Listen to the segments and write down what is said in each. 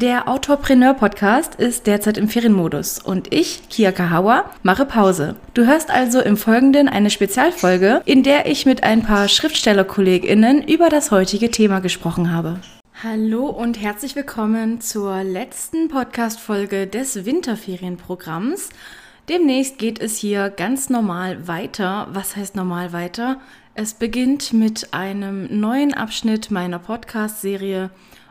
Der Autorpreneur-Podcast ist derzeit im Ferienmodus und ich, Kia Kahawa, mache Pause. Du hörst also im Folgenden eine Spezialfolge, in der ich mit ein paar Schriftstellerkolleginnen über das heutige Thema gesprochen habe. Hallo und herzlich willkommen zur letzten Podcast-Folge des Winterferienprogramms. Demnächst geht es hier ganz normal weiter. Was heißt normal weiter? Es beginnt mit einem neuen Abschnitt meiner Podcast-Serie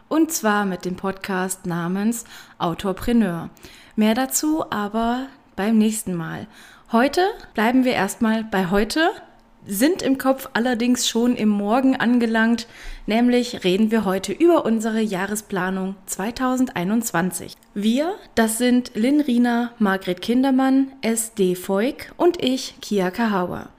und zwar mit dem Podcast namens Autorpreneur. Mehr dazu aber beim nächsten Mal. Heute bleiben wir erstmal bei heute, sind im Kopf allerdings schon im Morgen angelangt, nämlich reden wir heute über unsere Jahresplanung 2021. Wir, das sind Lynn Riener, Margret Kindermann, S.D. Voig und ich, Kia Kahawa.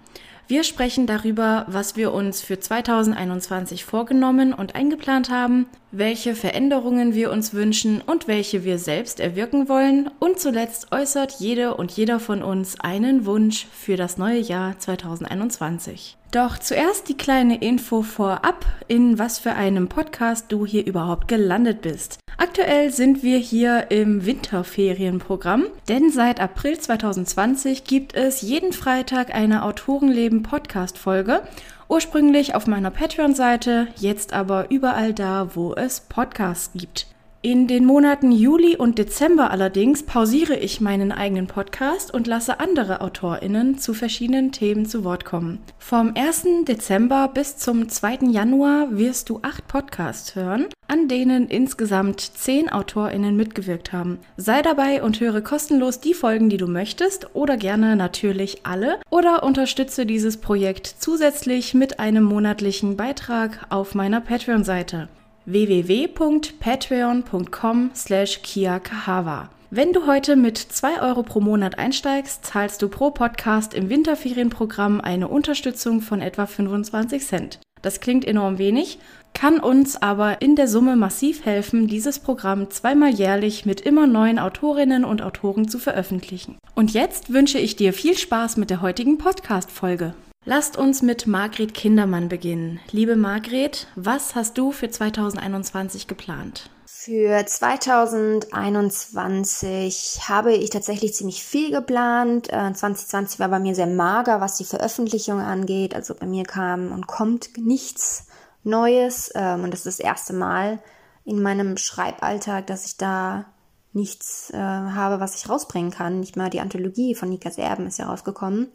Wir sprechen darüber, was wir uns für 2021 vorgenommen und eingeplant haben, welche Veränderungen wir uns wünschen und welche wir selbst erwirken wollen. Und zuletzt äußert jede und jeder von uns einen Wunsch für das neue Jahr 2021. Doch zuerst die kleine Info vorab, in was für einem Podcast du hier überhaupt gelandet bist. Aktuell sind wir hier im Winterferienprogramm, denn seit April 2020 gibt es jeden Freitag eine Autorenleben Podcast Folge. Ursprünglich auf meiner Patreon-Seite, jetzt aber überall da, wo es Podcasts gibt. In den Monaten Juli und Dezember allerdings pausiere ich meinen eigenen Podcast und lasse andere AutorInnen zu verschiedenen Themen zu Wort kommen. Vom 1. Dezember bis zum 2. Januar wirst du acht Podcasts hören, an denen insgesamt zehn AutorInnen mitgewirkt haben. Sei dabei und höre kostenlos die Folgen, die du möchtest oder gerne natürlich alle oder unterstütze dieses Projekt zusätzlich mit einem monatlichen Beitrag auf meiner Patreon-Seite www.patreon.com slash kiakahawa. Wenn du heute mit 2 Euro pro Monat einsteigst, zahlst du pro Podcast im Winterferienprogramm eine Unterstützung von etwa 25 Cent. Das klingt enorm wenig, kann uns aber in der Summe massiv helfen, dieses Programm zweimal jährlich mit immer neuen Autorinnen und Autoren zu veröffentlichen. Und jetzt wünsche ich dir viel Spaß mit der heutigen Podcast-Folge. Lasst uns mit Margret Kindermann beginnen. Liebe Margret, was hast du für 2021 geplant? Für 2021 habe ich tatsächlich ziemlich viel geplant. 2020 äh, war bei mir sehr mager, was die Veröffentlichung angeht. Also bei mir kam und kommt nichts Neues. Ähm, und das ist das erste Mal in meinem Schreiballtag, dass ich da nichts äh, habe, was ich rausbringen kann. Nicht mal die Anthologie von Nikas Erben ist ja rausgekommen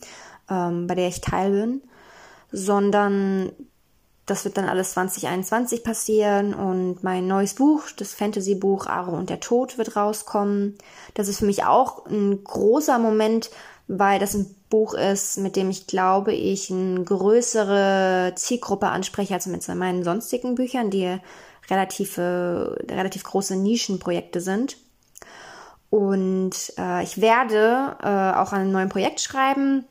ähm, bei der ich teil bin, sondern das wird dann alles 2021 passieren und mein neues Buch, das Fantasy-Buch Aro und der Tod wird rauskommen. Das ist für mich auch ein großer Moment, weil das ein Buch ist, mit dem ich glaube, ich eine größere Zielgruppe anspreche als mit meinen sonstigen Büchern, die relativ, relativ große Nischenprojekte sind. Und äh, ich werde äh, auch an einem neuen Projekt schreiben,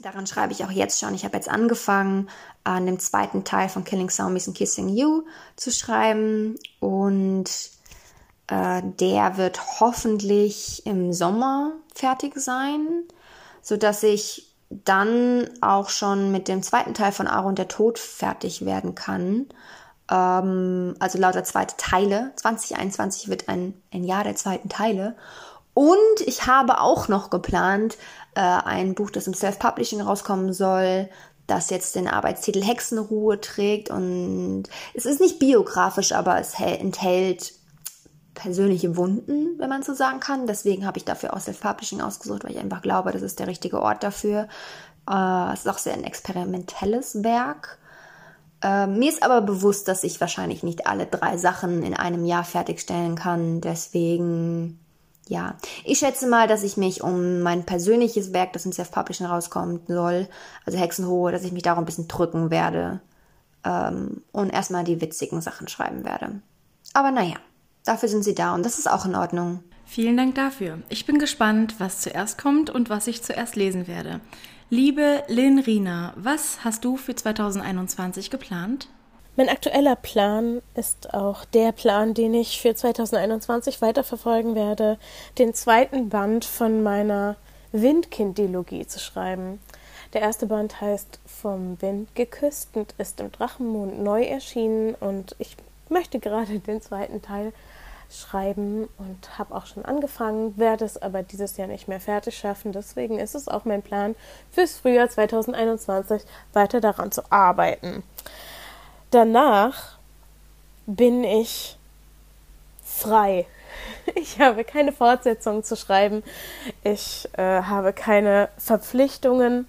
Daran schreibe ich auch jetzt schon. Ich habe jetzt angefangen, an dem zweiten Teil von Killing Zombies and Kissing You zu schreiben. Und äh, der wird hoffentlich im Sommer fertig sein, sodass ich dann auch schon mit dem zweiten Teil von Aaron der Tod fertig werden kann. Ähm, also lauter zweite Teile. 2021 wird ein, ein Jahr der zweiten Teile. Und ich habe auch noch geplant, äh, ein Buch, das im Self-Publishing rauskommen soll, das jetzt den Arbeitstitel Hexenruhe trägt. Und es ist nicht biografisch, aber es enthält persönliche Wunden, wenn man so sagen kann. Deswegen habe ich dafür auch Self-Publishing ausgesucht, weil ich einfach glaube, das ist der richtige Ort dafür. Äh, es ist auch sehr ein experimentelles Werk. Äh, mir ist aber bewusst, dass ich wahrscheinlich nicht alle drei Sachen in einem Jahr fertigstellen kann. Deswegen ja, ich schätze mal, dass ich mich um mein persönliches Werk, das im Self-Publishing rauskommen soll, also Hexenhohe, dass ich mich darum ein bisschen drücken werde ähm, und erstmal die witzigen Sachen schreiben werde. Aber naja, dafür sind sie da und das ist auch in Ordnung. Vielen Dank dafür. Ich bin gespannt, was zuerst kommt und was ich zuerst lesen werde. Liebe Lynn Rina, was hast du für 2021 geplant? Mein aktueller Plan ist auch der Plan, den ich für 2021 weiterverfolgen werde, den zweiten Band von meiner Windkind-Dilogie zu schreiben. Der erste Band heißt Vom Wind geküsst und ist im Drachenmond neu erschienen und ich möchte gerade den zweiten Teil schreiben und habe auch schon angefangen, werde es aber dieses Jahr nicht mehr fertig schaffen. Deswegen ist es auch mein Plan, fürs Frühjahr 2021 weiter daran zu arbeiten. Danach bin ich frei. Ich habe keine Fortsetzung zu schreiben. Ich äh, habe keine Verpflichtungen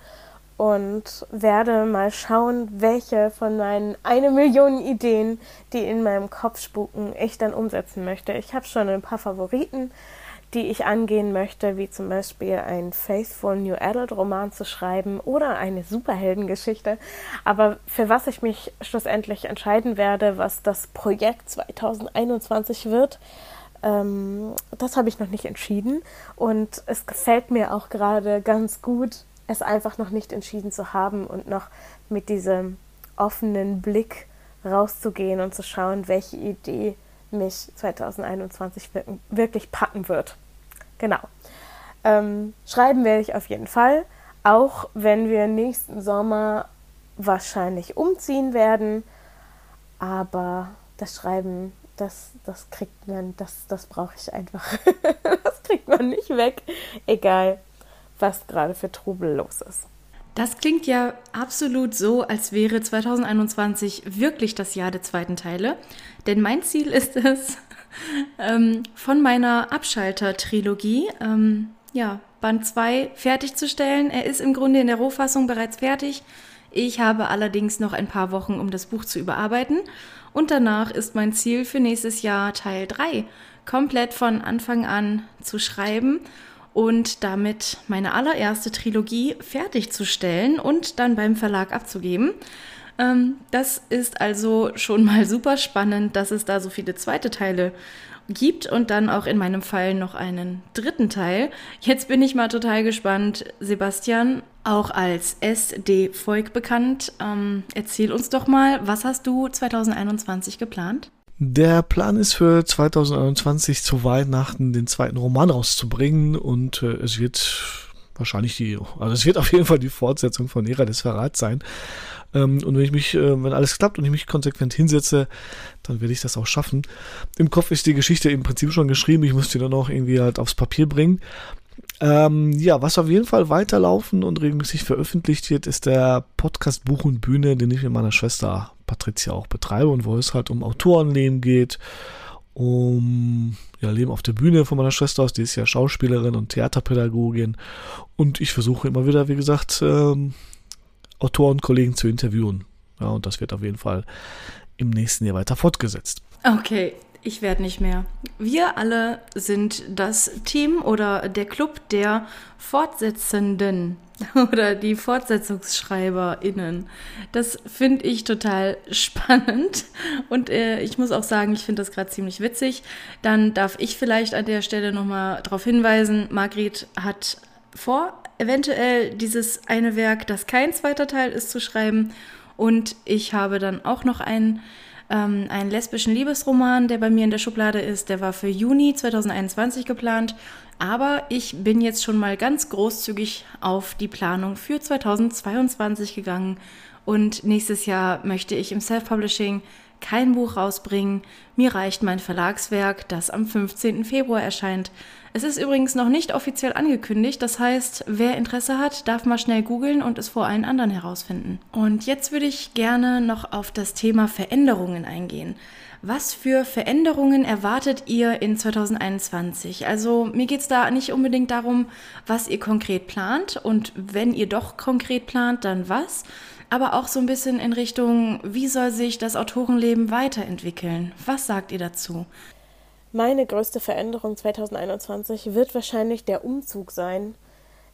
und werde mal schauen, welche von meinen eine Million Ideen, die in meinem Kopf spuken, ich dann umsetzen möchte. Ich habe schon ein paar Favoriten, die ich angehen möchte, wie zum Beispiel ein Faithful New Adult Roman zu schreiben oder eine Superheldengeschichte. Aber für was ich mich schlussendlich entscheiden werde, was das Projekt 2021 wird, ähm, das habe ich noch nicht entschieden. Und es gefällt mir auch gerade ganz gut, es einfach noch nicht entschieden zu haben und noch mit diesem offenen Blick rauszugehen und zu schauen, welche Idee mich 2021 wirklich packen wird. Genau. Ähm, schreiben werde ich auf jeden Fall, auch wenn wir nächsten Sommer wahrscheinlich umziehen werden. Aber das Schreiben, das, das kriegt man, das, das brauche ich einfach. das kriegt man nicht weg. Egal was gerade für Trubel los ist. Das klingt ja absolut so, als wäre 2021 wirklich das Jahr der zweiten Teile. Denn mein Ziel ist es, ähm, von meiner Abschalter-Trilogie, ähm, ja, Band 2 fertigzustellen. Er ist im Grunde in der Rohfassung bereits fertig. Ich habe allerdings noch ein paar Wochen, um das Buch zu überarbeiten. Und danach ist mein Ziel für nächstes Jahr Teil 3 komplett von Anfang an zu schreiben und damit meine allererste Trilogie fertigzustellen und dann beim Verlag abzugeben. Ähm, das ist also schon mal super spannend, dass es da so viele zweite Teile gibt und dann auch in meinem Fall noch einen dritten Teil. Jetzt bin ich mal total gespannt. Sebastian, auch als SD Volk bekannt, ähm, erzähl uns doch mal, was hast du 2021 geplant? Der Plan ist für 2021 zu Weihnachten den zweiten Roman rauszubringen und äh, es wird wahrscheinlich die, also es wird auf jeden Fall die Fortsetzung von Ära des Verrats sein. Ähm, und wenn ich mich, äh, wenn alles klappt und ich mich konsequent hinsetze, dann werde ich das auch schaffen. Im Kopf ist die Geschichte im Prinzip schon geschrieben, ich muss die dann auch irgendwie halt aufs Papier bringen. Ähm, ja, was auf jeden Fall weiterlaufen und regelmäßig veröffentlicht wird, ist der Podcast Buch und Bühne, den ich mit meiner Schwester Patricia auch betreibe und wo es halt um Autorenleben geht, um ja, Leben auf der Bühne von meiner Schwester aus, die ist ja Schauspielerin und Theaterpädagogin und ich versuche immer wieder, wie gesagt, ähm, Autoren, Kollegen zu interviewen. Ja, und das wird auf jeden Fall im nächsten Jahr weiter fortgesetzt. Okay, ich werde nicht mehr. Wir alle sind das Team oder der Club der Fortsetzenden oder die FortsetzungsschreiberInnen. Das finde ich total spannend und äh, ich muss auch sagen, ich finde das gerade ziemlich witzig. Dann darf ich vielleicht an der Stelle nochmal darauf hinweisen, Margret hat vor, eventuell dieses eine Werk, das kein zweiter Teil ist, zu schreiben und ich habe dann auch noch ein ähm, einen lesbischen Liebesroman, der bei mir in der Schublade ist. Der war für Juni 2021 geplant. Aber ich bin jetzt schon mal ganz großzügig auf die Planung für 2022 gegangen. Und nächstes Jahr möchte ich im Self-Publishing kein Buch rausbringen. Mir reicht mein Verlagswerk, das am 15. Februar erscheint. Es ist übrigens noch nicht offiziell angekündigt, das heißt, wer Interesse hat, darf mal schnell googeln und es vor allen anderen herausfinden. Und jetzt würde ich gerne noch auf das Thema Veränderungen eingehen. Was für Veränderungen erwartet ihr in 2021? Also mir geht es da nicht unbedingt darum, was ihr konkret plant und wenn ihr doch konkret plant, dann was, aber auch so ein bisschen in Richtung, wie soll sich das Autorenleben weiterentwickeln? Was sagt ihr dazu? Meine größte Veränderung 2021 wird wahrscheinlich der Umzug sein.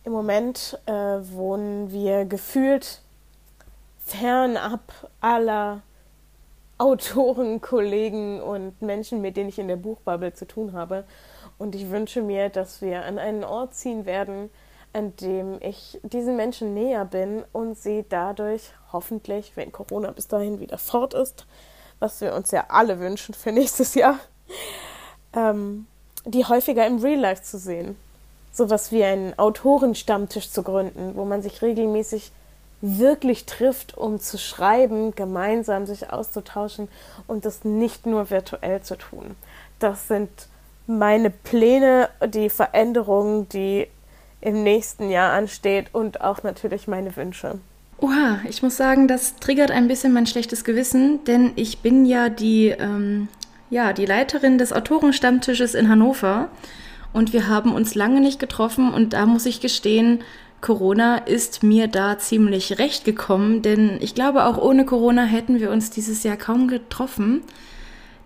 Im Moment äh, wohnen wir gefühlt fernab aller Autoren, Kollegen und Menschen, mit denen ich in der Buchbubble zu tun habe. Und ich wünsche mir, dass wir an einen Ort ziehen werden, an dem ich diesen Menschen näher bin und sie dadurch hoffentlich, wenn Corona bis dahin wieder fort ist, was wir uns ja alle wünschen für nächstes Jahr, ähm, die häufiger im Real Life zu sehen. Sowas wie einen Autorenstammtisch zu gründen, wo man sich regelmäßig wirklich trifft, um zu schreiben, gemeinsam sich auszutauschen und das nicht nur virtuell zu tun. das sind meine Pläne, die Veränderungen, die im nächsten Jahr ansteht und auch natürlich meine Wünsche. Oha, ich muss sagen, das triggert ein bisschen mein schlechtes Gewissen, denn ich bin ja die, ähm, ja, die Leiterin des Autorenstammtisches in Hannover und wir haben uns lange nicht getroffen und da muss ich gestehen, Corona ist mir da ziemlich recht gekommen, denn ich glaube, auch ohne Corona hätten wir uns dieses Jahr kaum getroffen.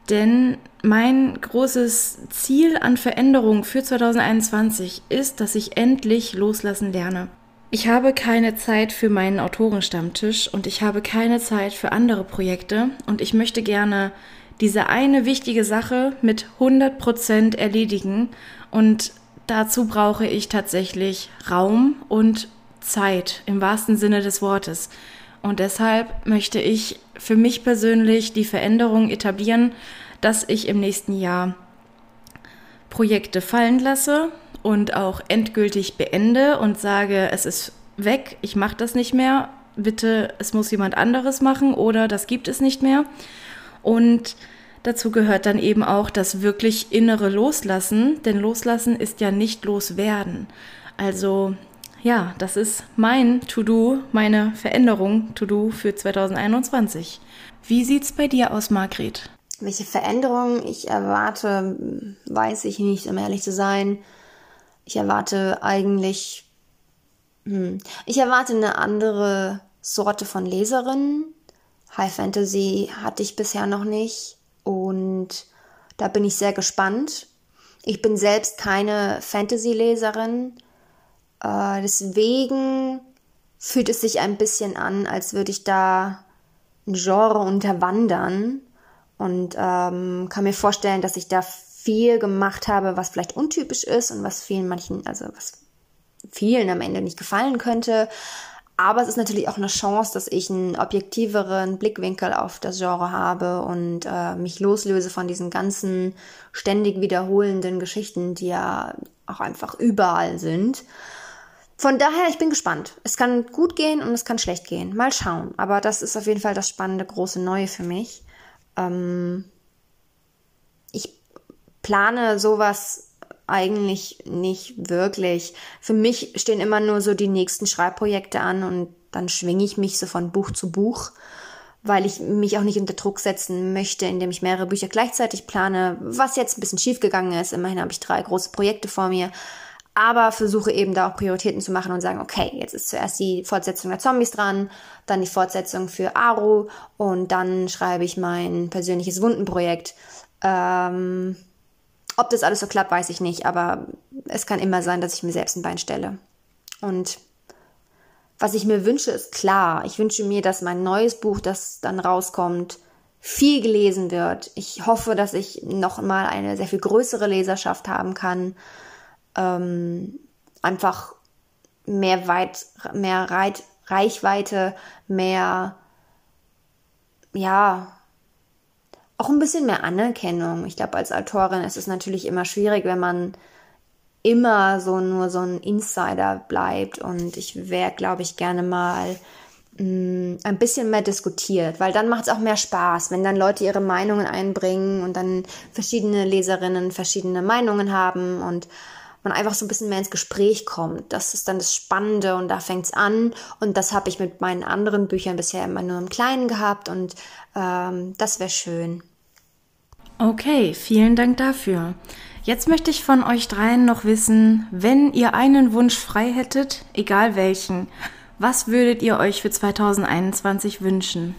Denn mein großes Ziel an Veränderung für 2021 ist, dass ich endlich loslassen lerne. Ich habe keine Zeit für meinen Autorenstammtisch und ich habe keine Zeit für andere Projekte und ich möchte gerne diese eine wichtige Sache mit 100% erledigen und dazu brauche ich tatsächlich Raum und Zeit im wahrsten Sinne des Wortes. Und deshalb möchte ich für mich persönlich die Veränderung etablieren, dass ich im nächsten Jahr Projekte fallen lasse und auch endgültig beende und sage, es ist weg, ich mache das nicht mehr, bitte, es muss jemand anderes machen oder das gibt es nicht mehr. Und dazu gehört dann eben auch das wirklich innere Loslassen, denn Loslassen ist ja nicht loswerden. Also ja, das ist mein To-Do, meine Veränderung To-Do für 2021. Wie sieht's bei dir aus, Margret? Welche Veränderungen ich erwarte, weiß ich nicht, um ehrlich zu sein. Ich erwarte eigentlich, hm, ich erwarte eine andere Sorte von Leserinnen. High Fantasy hatte ich bisher noch nicht und da bin ich sehr gespannt. Ich bin selbst keine Fantasy-Leserin, äh, deswegen fühlt es sich ein bisschen an, als würde ich da ein Genre unterwandern und ähm, kann mir vorstellen, dass ich da viel gemacht habe, was vielleicht untypisch ist und was vielen manchen, also was vielen am Ende nicht gefallen könnte. Aber es ist natürlich auch eine Chance, dass ich einen objektiveren Blickwinkel auf das Genre habe und äh, mich loslöse von diesen ganzen ständig wiederholenden Geschichten, die ja auch einfach überall sind. Von daher, ich bin gespannt. Es kann gut gehen und es kann schlecht gehen. Mal schauen. Aber das ist auf jeden Fall das spannende, große Neue für mich. Ähm ich plane sowas eigentlich nicht wirklich. Für mich stehen immer nur so die nächsten Schreibprojekte an und dann schwinge ich mich so von Buch zu Buch, weil ich mich auch nicht unter Druck setzen möchte, indem ich mehrere Bücher gleichzeitig plane, was jetzt ein bisschen schief gegangen ist. Immerhin habe ich drei große Projekte vor mir aber versuche eben da auch Prioritäten zu machen und sagen, okay, jetzt ist zuerst die Fortsetzung der Zombies dran, dann die Fortsetzung für Aru und dann schreibe ich mein persönliches Wundenprojekt. Ähm, ob das alles so klappt, weiß ich nicht, aber es kann immer sein, dass ich mir selbst ein Bein stelle. Und was ich mir wünsche, ist klar. Ich wünsche mir, dass mein neues Buch, das dann rauskommt, viel gelesen wird. Ich hoffe, dass ich noch mal eine sehr viel größere Leserschaft haben kann ähm, einfach mehr weit, mehr Reit, Reichweite, mehr, ja, auch ein bisschen mehr Anerkennung. Ich glaube, als Autorin ist es natürlich immer schwierig, wenn man immer so nur so ein Insider bleibt. Und ich wäre, glaube ich, gerne mal mh, mm, ein bisschen mehr diskutiert, weil dann macht es auch mehr Spaß, wenn dann Leute ihre Meinungen einbringen und dann verschiedene Leserinnen verschiedene Meinungen haben und man einfach so ein bisschen mehr ins Gespräch kommt. Das ist dann das Spannende und da fängt es an. Und das habe ich mit meinen anderen Büchern bisher immer nur im Kleinen gehabt und ähm, das wäre schön. Okay, vielen Dank dafür. Jetzt möchte ich von euch dreien noch wissen, wenn ihr einen Wunsch frei hättet, egal welchen, was würdet ihr euch für 2021 wünschen?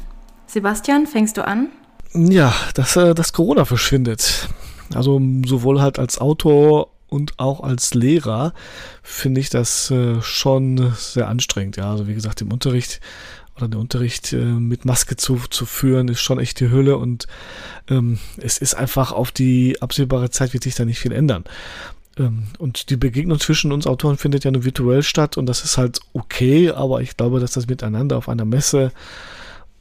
Sebastian, fängst du an? Ja, dass, äh, dass Corona verschwindet. Also sowohl halt als Autor und auch als Lehrer finde ich das äh, schon sehr anstrengend. Ja, also wie gesagt, im Unterricht oder den Unterricht äh, mit Maske zu, zu führen, ist schon echt die Hülle und ähm, es ist einfach auf die absehbare Zeit wird sich da nicht viel ändern. Ähm, und die Begegnung zwischen uns Autoren findet ja nur virtuell statt und das ist halt okay, aber ich glaube, dass das miteinander auf einer Messe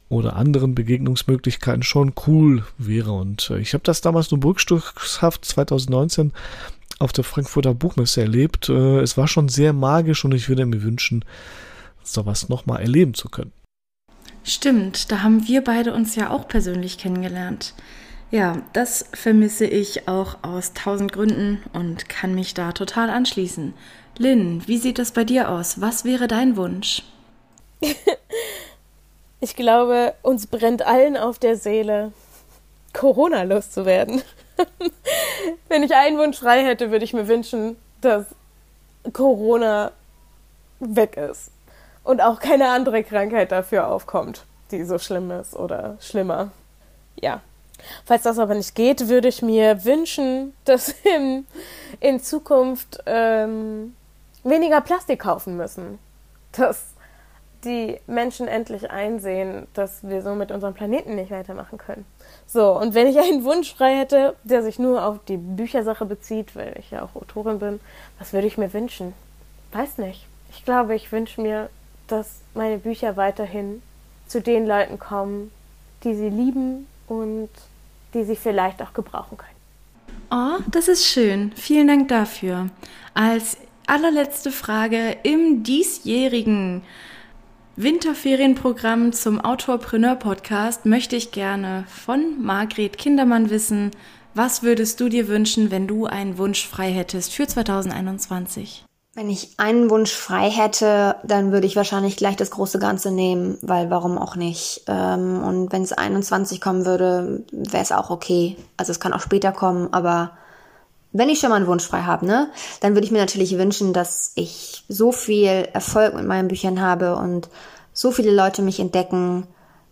oder anderen Begegnungsmöglichkeiten schon cool wäre. Und äh, ich habe das damals nur burgstuchshaft 2019 auf der Frankfurter Buchmesse erlebt. Äh, es war schon sehr magisch und ich würde mir wünschen, sowas nochmal erleben zu können. Stimmt, da haben wir beide uns ja auch persönlich kennengelernt. Ja, das vermisse ich auch aus tausend Gründen und kann mich da total anschließen. Lynn, wie sieht das bei dir aus? Was wäre dein Wunsch? ich glaube, uns brennt allen auf der Seele, Corona loszuwerden. Wenn ich einen Wunsch frei hätte, würde ich mir wünschen, dass Corona weg ist und auch keine andere Krankheit dafür aufkommt, die so schlimm ist oder schlimmer. Ja. Falls das aber nicht geht, würde ich mir wünschen, dass in, in Zukunft ähm, weniger Plastik kaufen müssen. Dass die Menschen endlich einsehen, dass wir so mit unserem Planeten nicht weitermachen können. So, und wenn ich einen Wunsch frei hätte, der sich nur auf die Büchersache bezieht, weil ich ja auch Autorin bin, was würde ich mir wünschen? Weiß nicht. Ich glaube, ich wünsche mir, dass meine Bücher weiterhin zu den Leuten kommen, die sie lieben und die sie vielleicht auch gebrauchen können. Oh, das ist schön. Vielen Dank dafür. Als allerletzte Frage im diesjährigen Winterferienprogramm zum Autorpreneur Podcast möchte ich gerne von Margret Kindermann wissen, was würdest du dir wünschen, wenn du einen Wunsch frei hättest für 2021? Wenn ich einen Wunsch frei hätte, dann würde ich wahrscheinlich gleich das große Ganze nehmen, weil warum auch nicht? Ähm, und wenn es 21 kommen würde, wäre es auch okay. Also es kann auch später kommen, aber wenn ich schon mal einen Wunsch frei habe, ne, dann würde ich mir natürlich wünschen, dass ich so viel Erfolg mit meinen Büchern habe und so viele Leute mich entdecken,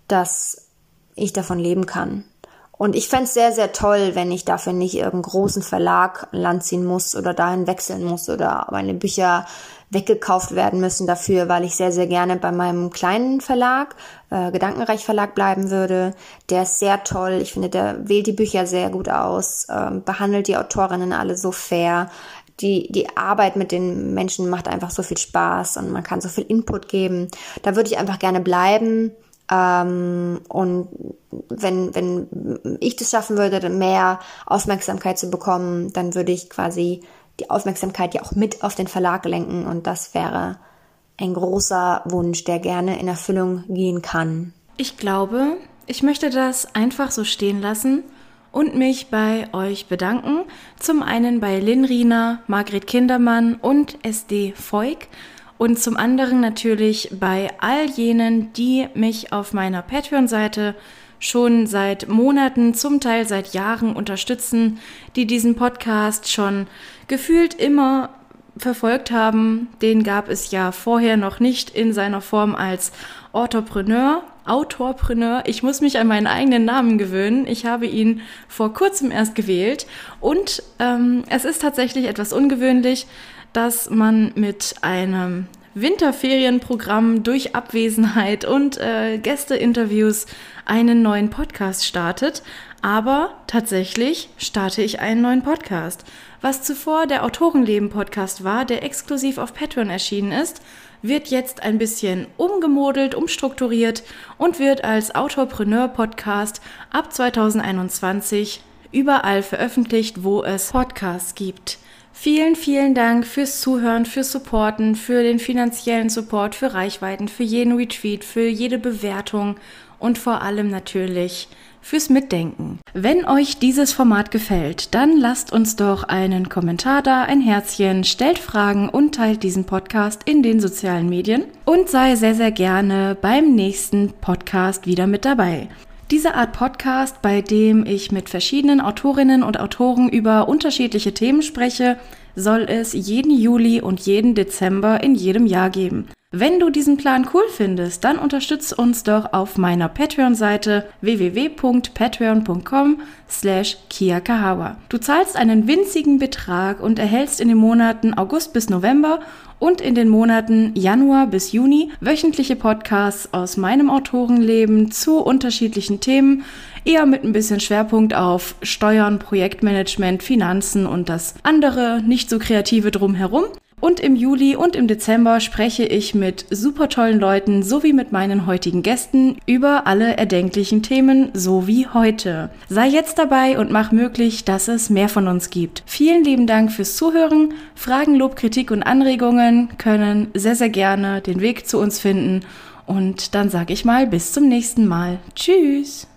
dass ich davon leben kann. Und ich fände sehr, sehr toll, wenn ich dafür nicht irgendeinen großen Verlag Land ziehen muss oder dahin wechseln muss oder meine Bücher weggekauft werden müssen dafür, weil ich sehr, sehr gerne bei meinem kleinen Verlag, äh, Gedankenreich Verlag bleiben würde. Der ist sehr toll. Ich finde, der wählt die Bücher sehr gut aus, äh, behandelt die Autorinnen alle so fair. Die, die Arbeit mit den Menschen macht einfach so viel Spaß und man kann so viel Input geben. Da würde ich einfach gerne bleiben. Ähm, und wenn, wenn ich das schaffen würde, mehr Aufmerksamkeit zu bekommen, dann würde ich quasi die Aufmerksamkeit ja auch mit auf den Verlag lenken und das wäre ein großer Wunsch, der gerne in Erfüllung gehen kann. Ich glaube, ich möchte das einfach so stehen lassen und mich bei euch bedanken. Zum einen bei Lynn Riener, Margret Kindermann und SD Voig und zum anderen natürlich bei all jenen, die mich auf meiner Patreon-Seite schon seit Monaten, zum Teil seit Jahren unterstützen, die diesen Podcast schon gefühlt immer verfolgt haben. Den gab es ja vorher noch nicht in seiner Form als Autorpreneur. Autorpreneur. Ich muss mich an meinen eigenen Namen gewöhnen. Ich habe ihn vor kurzem erst gewählt und ähm, es ist tatsächlich etwas ungewöhnlich, dass man mit einem Winterferienprogramm durch Abwesenheit und äh, Gästeinterviews einen neuen Podcast startet. Aber tatsächlich starte ich einen neuen Podcast. Was zuvor der Autorenleben-Podcast war, der exklusiv auf Patreon erschienen ist, wird jetzt ein bisschen umgemodelt, umstrukturiert und wird als Autorpreneur-Podcast ab 2021 überall veröffentlicht, wo es Podcasts gibt. Vielen, vielen Dank fürs Zuhören, fürs Supporten, für den finanziellen Support, für Reichweiten, für jeden Retweet, für jede Bewertung und vor allem natürlich fürs Mitdenken. Wenn euch dieses Format gefällt, dann lasst uns doch einen Kommentar da, ein Herzchen, stellt Fragen und teilt diesen Podcast in den sozialen Medien und sei sehr, sehr gerne beim nächsten Podcast wieder mit dabei. Diese Art Podcast, bei dem ich mit verschiedenen Autorinnen und Autoren über unterschiedliche Themen spreche, soll es jeden Juli und jeden Dezember in jedem Jahr geben. Wenn du diesen Plan cool findest, dann unterstütz uns doch auf meiner Patreon-Seite www.patreon.com slash kiakahawa. Du zahlst einen winzigen Betrag und erhältst in den Monaten August bis November und in den Monaten Januar bis Juni wöchentliche Podcasts aus meinem Autorenleben zu unterschiedlichen Themen, eher mit ein bisschen Schwerpunkt auf Steuern, Projektmanagement, Finanzen und das andere nicht so kreative drumherum. Und im Juli und im Dezember spreche ich mit super tollen Leuten sowie mit meinen heutigen Gästen über alle erdenklichen Themen, so wie heute. Sei jetzt dabei und mach möglich, dass es mehr von uns gibt. Vielen lieben Dank fürs Zuhören. Fragen, Lob, Kritik und Anregungen können sehr, sehr gerne den Weg zu uns finden. Und dann sage ich mal bis zum nächsten Mal. Tschüss!